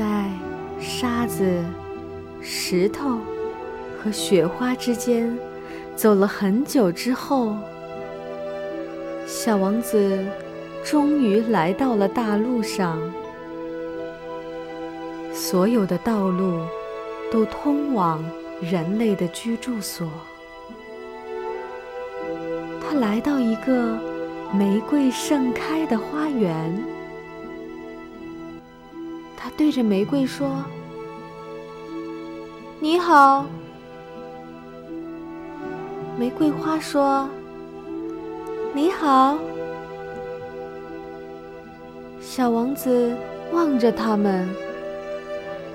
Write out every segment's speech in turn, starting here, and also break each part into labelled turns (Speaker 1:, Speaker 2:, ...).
Speaker 1: 在沙子、石头和雪花之间走了很久之后，小王子终于来到了大陆上。所有的道路都通往人类的居住所。他来到一个玫瑰盛开的花园，对着玫瑰说：“你好。”玫瑰花说：“你好。”小王子望着他们，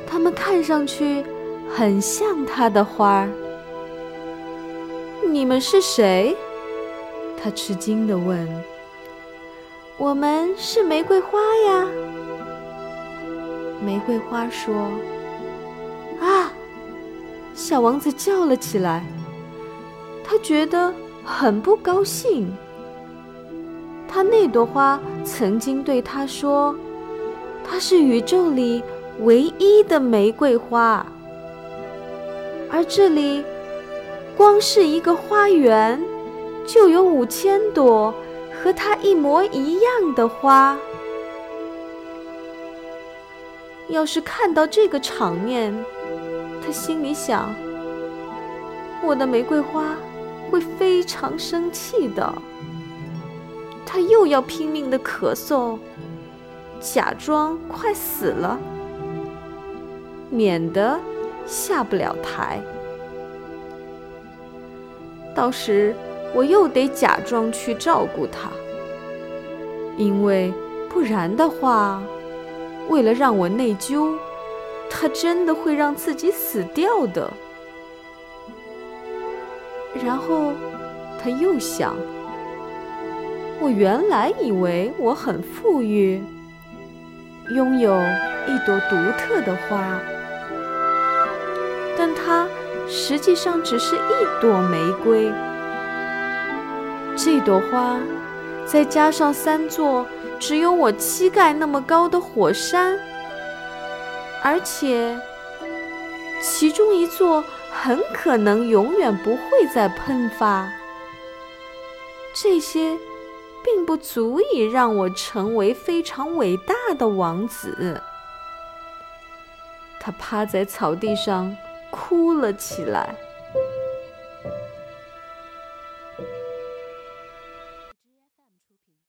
Speaker 1: 他们看上去很像他的花儿。你们是谁？他吃惊地问：“我们是玫瑰花呀。”玫瑰花说：“啊！”小王子叫了起来，他觉得很不高兴。他那朵花曾经对他说：“它是宇宙里唯一的玫瑰花。”而这里，光是一个花园。就有五千朵和它一模一样的花。要是看到这个场面，他心里想：我的玫瑰花会非常生气的。他又要拼命的咳嗽，假装快死了，免得下不了台。到时。我又得假装去照顾他，因为不然的话，为了让我内疚，他真的会让自己死掉的。然后他又想：我原来以为我很富裕，拥有一朵独特的花，但它实际上只是一朵玫瑰。这朵花，再加上三座只有我膝盖那么高的火山，而且其中一座很可能永远不会再喷发。这些并不足以让我成为非常伟大的王子。他趴在草地上哭了起来。